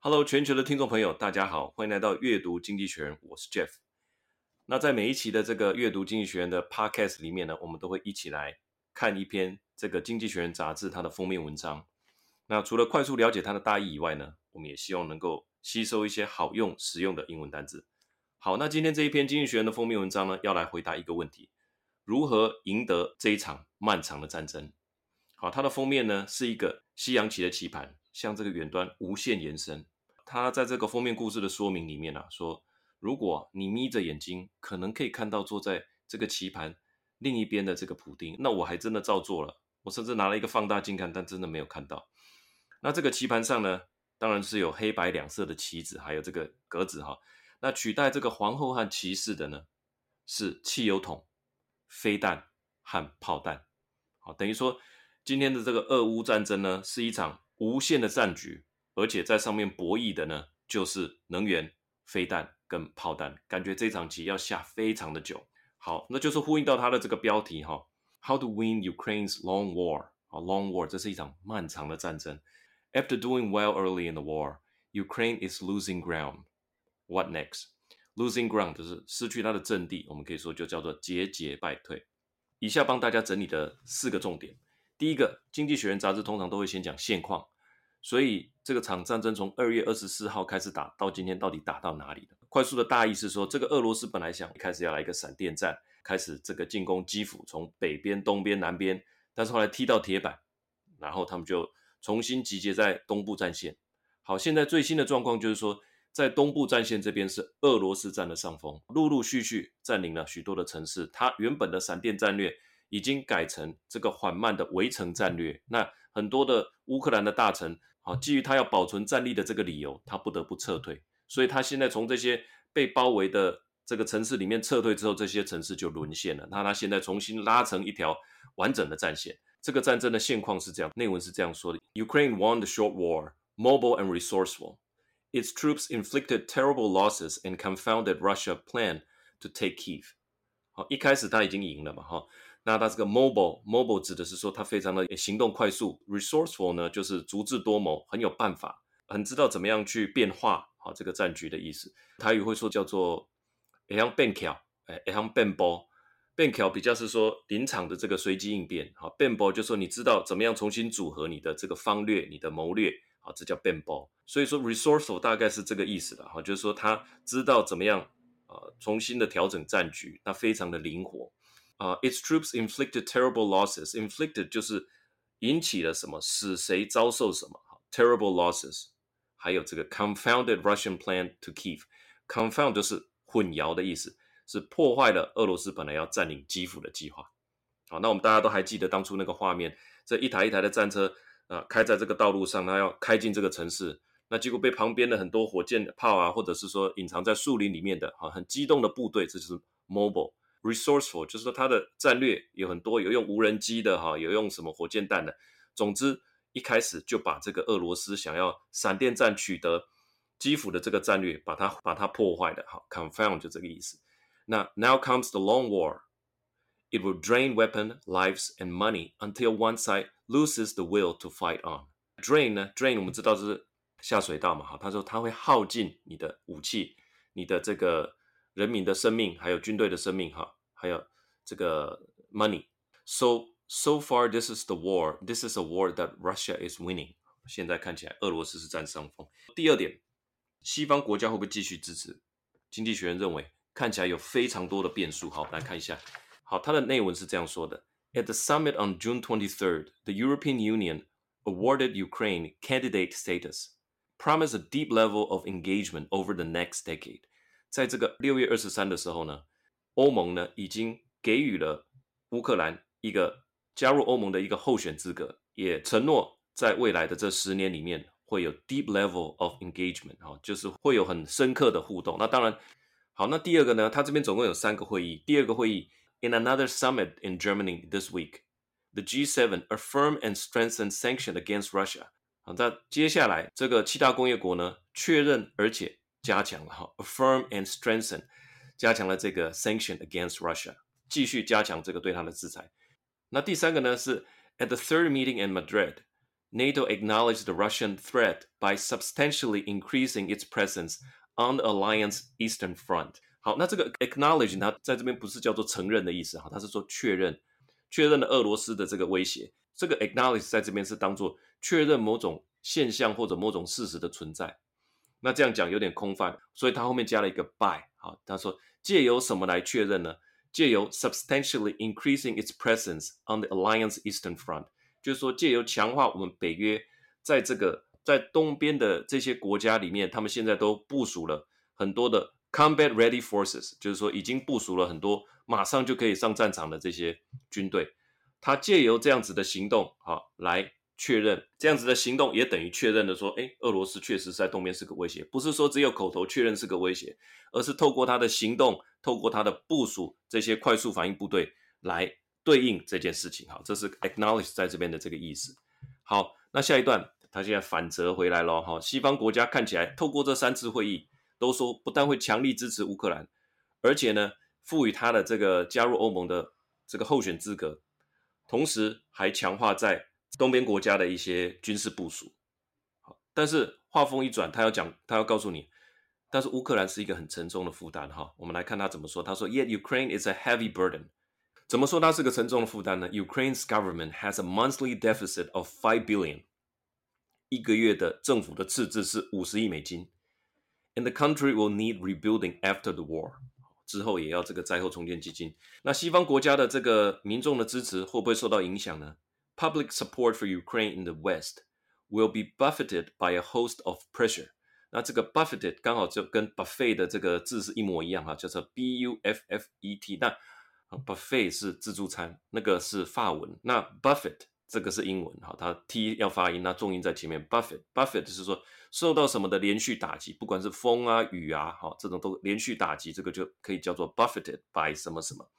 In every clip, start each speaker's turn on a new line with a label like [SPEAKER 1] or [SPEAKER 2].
[SPEAKER 1] Hello，全球的听众朋友，大家好，欢迎来到阅读经济学人，我是 Jeff。那在每一期的这个阅读经济学人的 Podcast 里面呢，我们都会一起来看一篇这个经济学人杂志它的封面文章。那除了快速了解它的大意以外呢，我们也希望能够吸收一些好用、实用的英文单字。好，那今天这一篇经济学人的封面文章呢，要来回答一个问题：如何赢得这一场漫长的战争？好，它的封面呢是一个西洋棋的棋盘。向这个远端无限延伸。他在这个封面故事的说明里面啊，说如果你眯着眼睛，可能可以看到坐在这个棋盘另一边的这个普丁。那我还真的照做了，我甚至拿了一个放大镜看，但真的没有看到。那这个棋盘上呢，当然是有黑白两色的棋子，还有这个格子哈。那取代这个皇后和骑士的呢，是汽油桶、飞弹和炮弹。好，等于说今天的这个俄乌战争呢，是一场。无限的战局，而且在上面博弈的呢，就是能源、飞弹跟炮弹。感觉这场棋要下非常的久。好，那就是呼应到它的这个标题哈，How to win Ukraine's long war？啊，long war，这是一场漫长的战争。After doing well early in the war, Ukraine is losing ground. What next? Losing ground 就是失去它的阵地，我们可以说就叫做节节败退。以下帮大家整理的四个重点。第一个，《经济学人》杂志通常都会先讲现况，所以这个场战争从二月二十四号开始打到今天，到底打到哪里了？快速的大意是说，这个俄罗斯本来想一开始要来一个闪电战，开始这个进攻基辅，从北边、东边、南边，但是后来踢到铁板，然后他们就重新集结在东部战线。好，现在最新的状况就是说，在东部战线这边是俄罗斯占了上风，陆陆续续占领了许多的城市，它原本的闪电战略。已经改成这个缓慢的围城战略。那很多的乌克兰的大臣，好，基于他要保存战力的这个理由，他不得不撤退。所以他现在从这些被包围的这个城市里面撤退之后，这些城市就沦陷了。那他现在重新拉成一条完整的战线。这个战争的现况是这样，内文是这样说的：Ukraine won the short war, mobile and resourceful. Its troops inflicted terrible losses and confounded Russia plan to take Kiev. 好，一开始他已经赢了嘛，哈。那它这个 mobile，mobile 指的是说它非常的行动快速，resourceful 呢就是足智多谋，很有办法，很知道怎么样去变化好这个战局的意思。台语会说叫做会晓变巧，哎，会晓变波，变巧比较是说临场的这个随机应变，好，变波就是说你知道怎么样重新组合你的这个方略，你的谋略，好，这叫变波。所以说 resourceful 大概是这个意思的，哈，就是说他知道怎么样呃重新的调整战局，那非常的灵活。啊、，its troops inflicted terrible losses. Inflicted 就是引起了什么，使谁遭受什么。terrible losses，还有这个 confounded Russian plan to Kiev。confound 就是混淆的意思，是破坏了俄罗斯本来要占领基辅的计划。好，那我们大家都还记得当初那个画面，这一台一台的战车啊、呃，开在这个道路上，它要开进这个城市，那结果被旁边的很多火箭炮啊，或者是说隐藏在树林里面的啊，很机动的部队，这就是 mobile。Resourceful 就是说它的战略有很多，有用无人机的哈，有用什么火箭弹的。总之一开始就把这个俄罗斯想要闪电战取得基辅的这个战略，把它把它破坏的。好，confound 就这个意思。那 Now comes the long war. It will drain weapon, lives and money until one side loses the will to fight on. Drain 呢？Drain 我们知道是下水道嘛，哈，他说他会耗尽你的武器，你的这个。人民的生命，还有军队的生命，哈，还有这个 money。So so far, this is the war. This is a war that Russia is winning. 现在看起来，俄罗斯是占上风。第二点，西方国家会不会继续支持？经济学人认为，看起来有非常多的变数。好，来看一下。好，它的内文是这样说的：At the summit on June 23rd, the European Union awarded Ukraine candidate status, promised a deep level of engagement over the next decade. 在这个六月二十三的时候呢，欧盟呢已经给予了乌克兰一个加入欧盟的一个候选资格，也承诺在未来的这十年里面会有 deep level of engagement，哈，就是会有很深刻的互动。那当然，好，那第二个呢，他这边总共有三个会议。第二个会议，in another summit in Germany this week, the G7 affirm and strengthen sanction against Russia。好，那接下来这个七大工业国呢确认而且。加强了哈，affirm and strengthen，加强了这个 sanction against Russia，继续加强这个对它的制裁。那第三个呢是 at the third meeting in Madrid，NATO acknowledged the Russian threat by substantially increasing its presence on the alliance eastern front。好，那这个 acknowledge 它在这边不是叫做承认的意思哈，它是说确认，确认了俄罗斯的这个威胁。这个 acknowledge 在这边是当做确认某种现象或者某种事实的存在。那这样讲有点空泛，所以它后面加了一个 by。好，他说借由什么来确认呢？借由 substantially increasing its presence on the alliance eastern front，就是说借由强化我们北约在这个在东边的这些国家里面，他们现在都部署了很多的 combat ready forces，就是说已经部署了很多马上就可以上战场的这些军队。他借由这样子的行动，好来。确认这样子的行动也等于确认了说，诶，俄罗斯确实在东边是个威胁，不是说只有口头确认是个威胁，而是透过他的行动，透过他的部署这些快速反应部队来对应这件事情。好，这是 acknowledge 在这边的这个意思。好，那下一段他现在反折回来了哈，西方国家看起来透过这三次会议都说不但会强力支持乌克兰，而且呢赋予他的这个加入欧盟的这个候选资格，同时还强化在。东边国家的一些军事部署，好，但是话锋一转，他要讲，他要告诉你，但是乌克兰是一个很沉重的负担，哈，我们来看他怎么说。他说，Yet Ukraine is a heavy burden。怎么说它是个沉重的负担呢？Ukraine's government has a monthly deficit of five billion，一个月的政府的赤字是五十亿美金，and the country will need rebuilding after the war。之后也要这个灾后重建基金。那西方国家的这个民众的支持会不会受到影响呢？Public support for Ukraine in the West will be buffeted by a host of pressure。那这个 buffeted 刚好就跟 buffet 的这个字是一模一样哈，叫做 b u f f e t。那 buffet 是自助餐，那个是法文。那 buffet 这个是英文哈，它 t 要发音，那重音在前面。buffet buffet 是说受到什么的连续打击，不管是风啊雨啊，哈，这种都连续打击，这个就可以叫做 buffeted by 什么什么。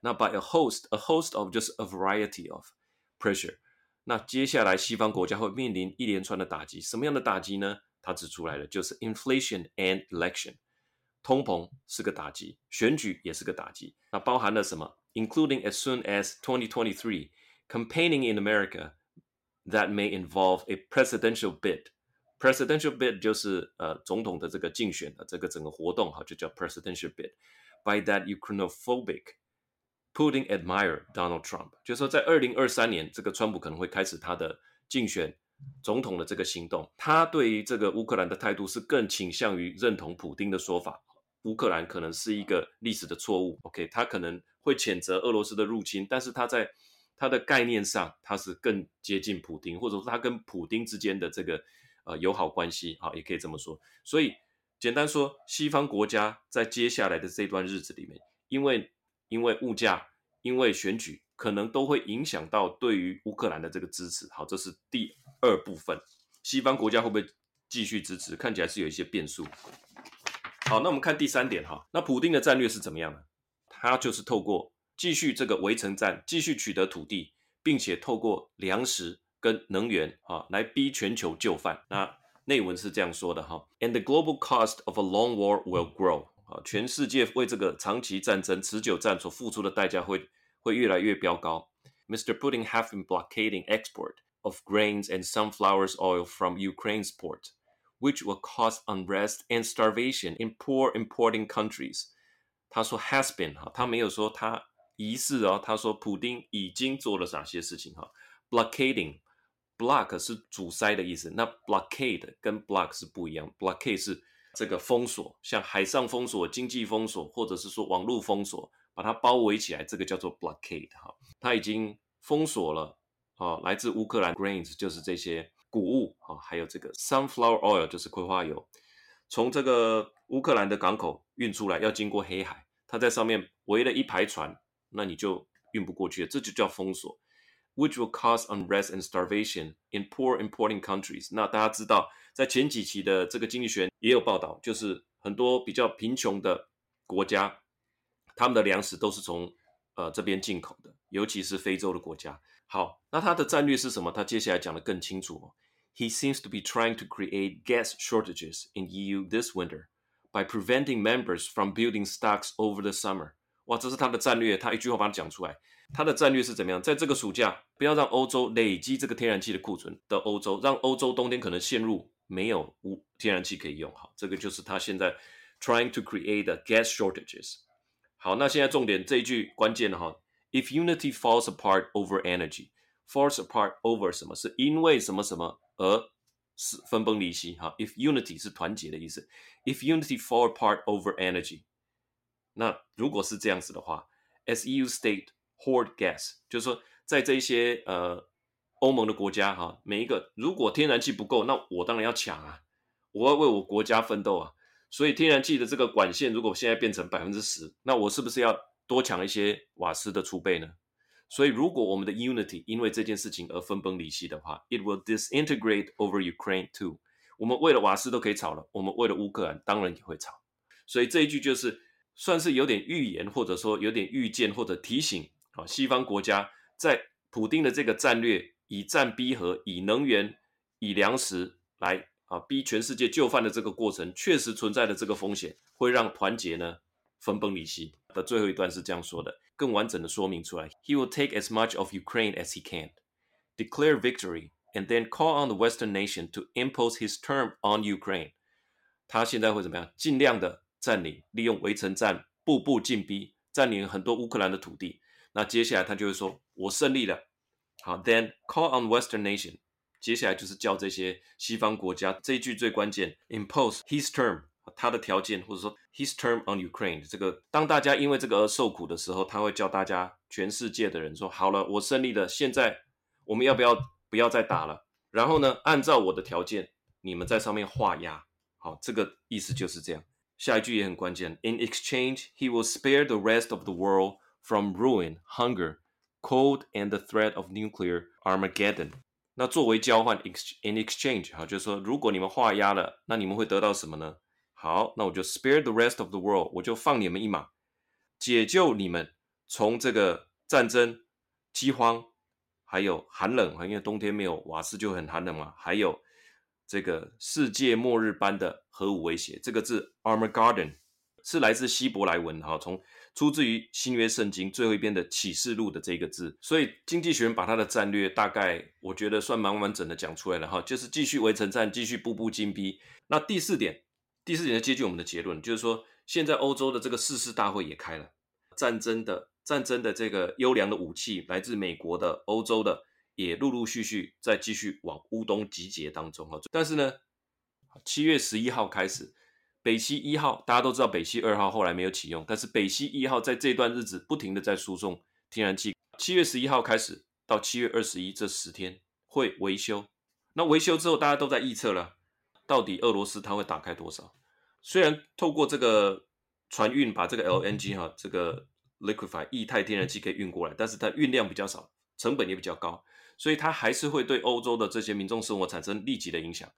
[SPEAKER 1] 那 by a host，a host of 就是 a variety of。pressure，那接下来西方国家会面临一连串的打击，什么样的打击呢？他指出来了，就是 inflation and election，通膨是个打击，选举也是个打击。那包含了什么？Including as soon as 2023, campaigning in America that may involve a presidential bid。Presidential bid 就是呃总统的这个竞选的这个整个活动哈，就叫 presidential bid。By that Ukrainophobic。 Putin admire Donald Trump，就是说，在二零二三年，这个川普可能会开始他的竞选总统的这个行动。他对于这个乌克兰的态度是更倾向于认同普丁的说法，乌克兰可能是一个历史的错误。OK，他可能会谴责俄罗斯的入侵，但是他在他的概念上，他是更接近普丁，或者说他跟普丁之间的这个呃友好关系，啊，也可以这么说。所以简单说，西方国家在接下来的这段日子里面，因为因为物价，因为选举，可能都会影响到对于乌克兰的这个支持。好，这是第二部分。西方国家会不会继续支持？看起来是有一些变数。好，那我们看第三点哈。那普丁的战略是怎么样的？他就是透过继续这个围城战，继续取得土地，并且透过粮食跟能源啊，来逼全球就范。那内文是这样说的哈：And the global cost of a long war will grow。全世界为这个长期战争、持久战所付出的代价会会越来越飙高。Mr. Putin have been blockading export of grains and sunflower oil from Ukraine's port, which will cause unrest and starvation in poor importing countries。他说 has been 哈，他没有说他疑似哦，他说普丁已经做了哪些事情哈。Blockading，block 是阻塞的意思，那 blockade 跟 block 是不一样，blockade 是。这个封锁，像海上封锁、经济封锁，或者是说网络封锁，把它包围起来，这个叫做 blockade 哈。它已经封锁了啊，来自乌克兰 grains 就是这些谷物啊，还有这个 sunflower oil 就是葵花油，从这个乌克兰的港口运出来要经过黑海，它在上面围了一排船，那你就运不过去，这就叫封锁。Which will cause unrest and starvation in poor importing countries。那大家知道，在前几期的这个经济学也有报道，就是很多比较贫穷的国家，他们的粮食都是从呃这边进口的，尤其是非洲的国家。好，那他的战略是什么？他接下来讲得更清楚哦。He seems to be trying to create gas shortages in EU this winter by preventing members from building stocks over the summer 哇，这是他的战略，他一句话把它讲出来。他的战略是怎么样？在这个暑假，不要让欧洲累积这个天然气的库存的欧洲，让欧洲冬天可能陷入没有无天然气可以用。好，这个就是他现在 trying to create the gas shortages。好，那现在重点这一句关键的哈，if unity falls apart over energy，falls apart over 什么？是因为什么什么而是分崩离析？哈，if unity 是团结的意思，if unity fall apart over energy，那如果是这样子的话，S E U state。Hoard gas，就是说，在这一些呃欧盟的国家哈，每一个如果天然气不够，那我当然要抢啊，我要为我国家奋斗啊。所以天然气的这个管线如果现在变成百分之十，那我是不是要多抢一些瓦斯的储备呢？所以如果我们的 unity 因为这件事情而分崩离析的话，it will disintegrate over Ukraine too。我们为了瓦斯都可以吵了，我们为了乌克兰当然也会吵。所以这一句就是算是有点预言，或者说有点预见或者提醒。啊，西方国家在普丁的这个战略，以战逼和，以能源、以粮食来啊逼全世界就范的这个过程，确实存在的这个风险，会让团结呢分崩离析。的最后一段是这样说的，更完整的说明出来：He will take as much of Ukraine as he can, declare victory, and then call on the Western nation to impose his term on Ukraine。他现在会怎么样？尽量的占领，利用围城战，步步进逼，占领很多乌克兰的土地。那接下来他就会说：“我胜利了。”好，then call on Western nation。接下来就是叫这些西方国家，这一句最关键，impose his term，他的条件，或者说 his term on Ukraine。这个当大家因为这个而受苦的时候，他会叫大家全世界的人说：“好了，我胜利了。现在我们要不要不要再打了？然后呢，按照我的条件，你们在上面画押。”好，这个意思就是这样。下一句也很关键：In exchange, he will spare the rest of the world。From ruin, hunger, cold, and the threat of nuclear Armageddon。那作为交换，in exchange，哈，就是说，如果你们画押了，那你们会得到什么呢？好，那我就 spare the rest of the world，我就放你们一马，解救你们从这个战争、饥荒，还有寒冷，因为冬天没有瓦斯就很寒冷嘛，还有这个世界末日般的核武威胁。这个字 Armageddon 是来自希伯来文，哈，从。出自于新约圣经最后一篇的启示录的这个字，所以经济学人把他的战略大概我觉得算蛮完整的讲出来了哈，就是继续围城战，继续步步进逼。那第四点，第四点就接近我们的结论，就是说现在欧洲的这个誓师大会也开了，战争的战争的这个优良的武器来自美国的、欧洲的，也陆陆续续在继续往乌东集结当中哈。但是呢，七月十一号开始。北溪一号，大家都知道北溪二号后来没有启用，但是北溪一号在这段日子不停的在输送天然气。七月十一号开始到七月二十一这十天会维修，那维修之后大家都在预测了，到底俄罗斯它会打开多少？虽然透过这个船运把这个 LNG 哈这个 liquefy 液态天然气可以运过来，但是它运量比较少，成本也比较高，所以它还是会对欧洲的这些民众生活产生立即的影响。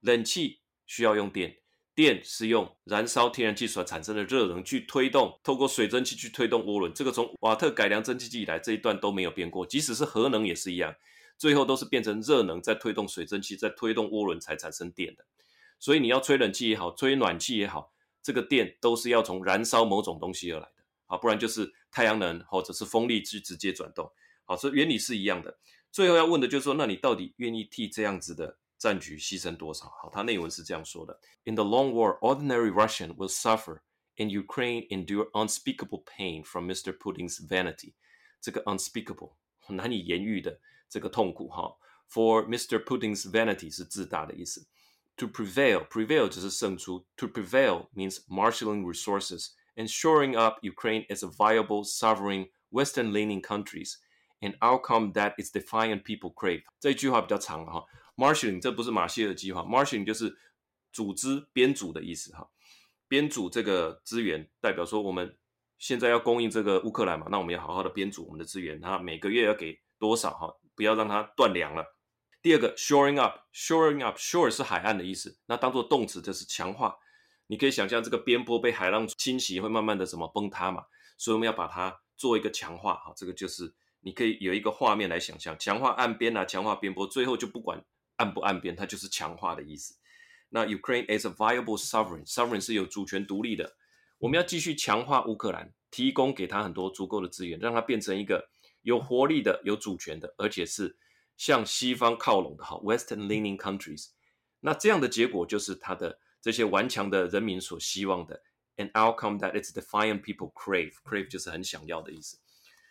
[SPEAKER 1] 冷气需要用电。电是用燃烧天然气所产生的热能去推动，透过水蒸气去推动涡轮。这个从瓦特改良蒸汽机以来这一段都没有变过，即使是核能也是一样，最后都是变成热能在推动水蒸气，在推动涡轮才产生电的。所以你要吹冷气也好，吹暖气也好，这个电都是要从燃烧某种东西而来的，啊，不然就是太阳能或者是风力去直接转动，好，所以原理是一样的。最后要问的就是说，那你到底愿意替这样子的战局牺牲多少？好，他内文是这样说的：In the long war, ordinary Russian will suffer, and Ukraine endure unspeakable pain from Mr. Putin's vanity。这个 unspeakable 难以言喻的这个痛苦哈。For Mr. Putin's vanity 是自大的意思。To prevail, prevail 就是胜出。To prevail means marshaling resources and shoring up Ukraine as a viable, sovereign, Western-leaning countries. An outcome that is defiant people crave。这一句话比较长哈。Marshalling 这不是马歇尔计划，Marshalling 就是组织编组的意思哈。编组这个资源，代表说我们现在要供应这个乌克兰嘛，那我们要好好的编组我们的资源，它每个月要给多少哈，不要让它断粮了。第二个 shoring up，shoring up，shore 是海岸的意思，那当做动词就是强化。你可以想象这个边坡被海浪侵袭，会慢慢的什么崩塌嘛，所以我们要把它做一个强化哈，这个就是你可以有一个画面来想象，强化岸边啊，强化边坡，最后就不管。岸不岸边，它就是强化的意思。那 Ukraine is a viable sovereign，sovereign 是有主权独立的。我们要继续强化乌克兰，提供给他很多足够的资源，让他变成一个有活力的、有主权的，而且是向西方靠拢的好 Western leaning countries。那这样的结果就是他的这些顽强的人民所希望的 an outcome that its defiant people crave。crave 就是很想要的意思。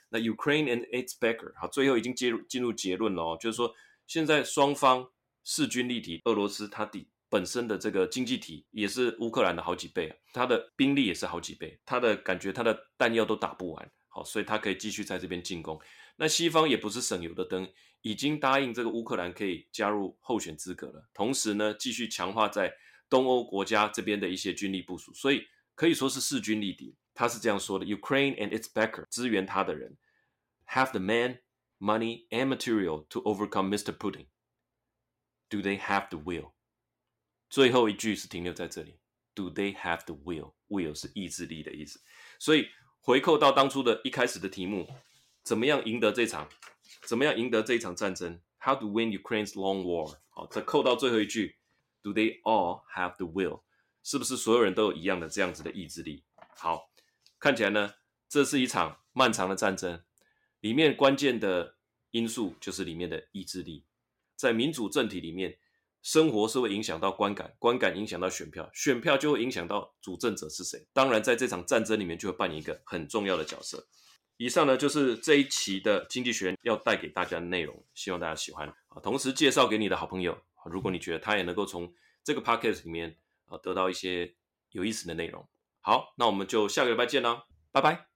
[SPEAKER 1] 那 Ukraine and its backer，好，最后已经进入进入结论了哦，就是说现在双方势均力敌，俄罗斯它的本身的这个经济体也是乌克兰的好几倍，它的兵力也是好几倍，它的感觉它的弹药都打不完，好，所以它可以继续在这边进攻。那西方也不是省油的灯，已经答应这个乌克兰可以加入候选资格了，同时呢，继续强化在东欧国家这边的一些军力部署，所以可以说是势均力敌。他是这样说的：Ukraine and its backer，支援他的人，have the men, money and material to overcome Mr. Putin. Do they have the will？最后一句是停留在这里：Do they have the will？Will 是意志力的意思。所以回扣到当初的一开始的题目，怎么样赢得这场？怎么样赢得这一场战争？How to win Ukraine's long war？好，再扣到最后一句：Do they all have the will？是不是所有人都有一样的这样子的意志力？好。 看起来呢，这是一场漫长的战争，里面关键的因素就是里面的意志力。在民主政体里面，生活是会影响到观感，观感影响到选票，选票就会影响到主政者是谁。当然，在这场战争里面，就会扮演一个很重要的角色。以上呢，就是这一期的经济学要带给大家的内容，希望大家喜欢啊。同时介绍给你的好朋友，如果你觉得他也能够从这个 podcast 里面啊得到一些有意思的内容。好，那我们就下个礼拜见啦，拜拜。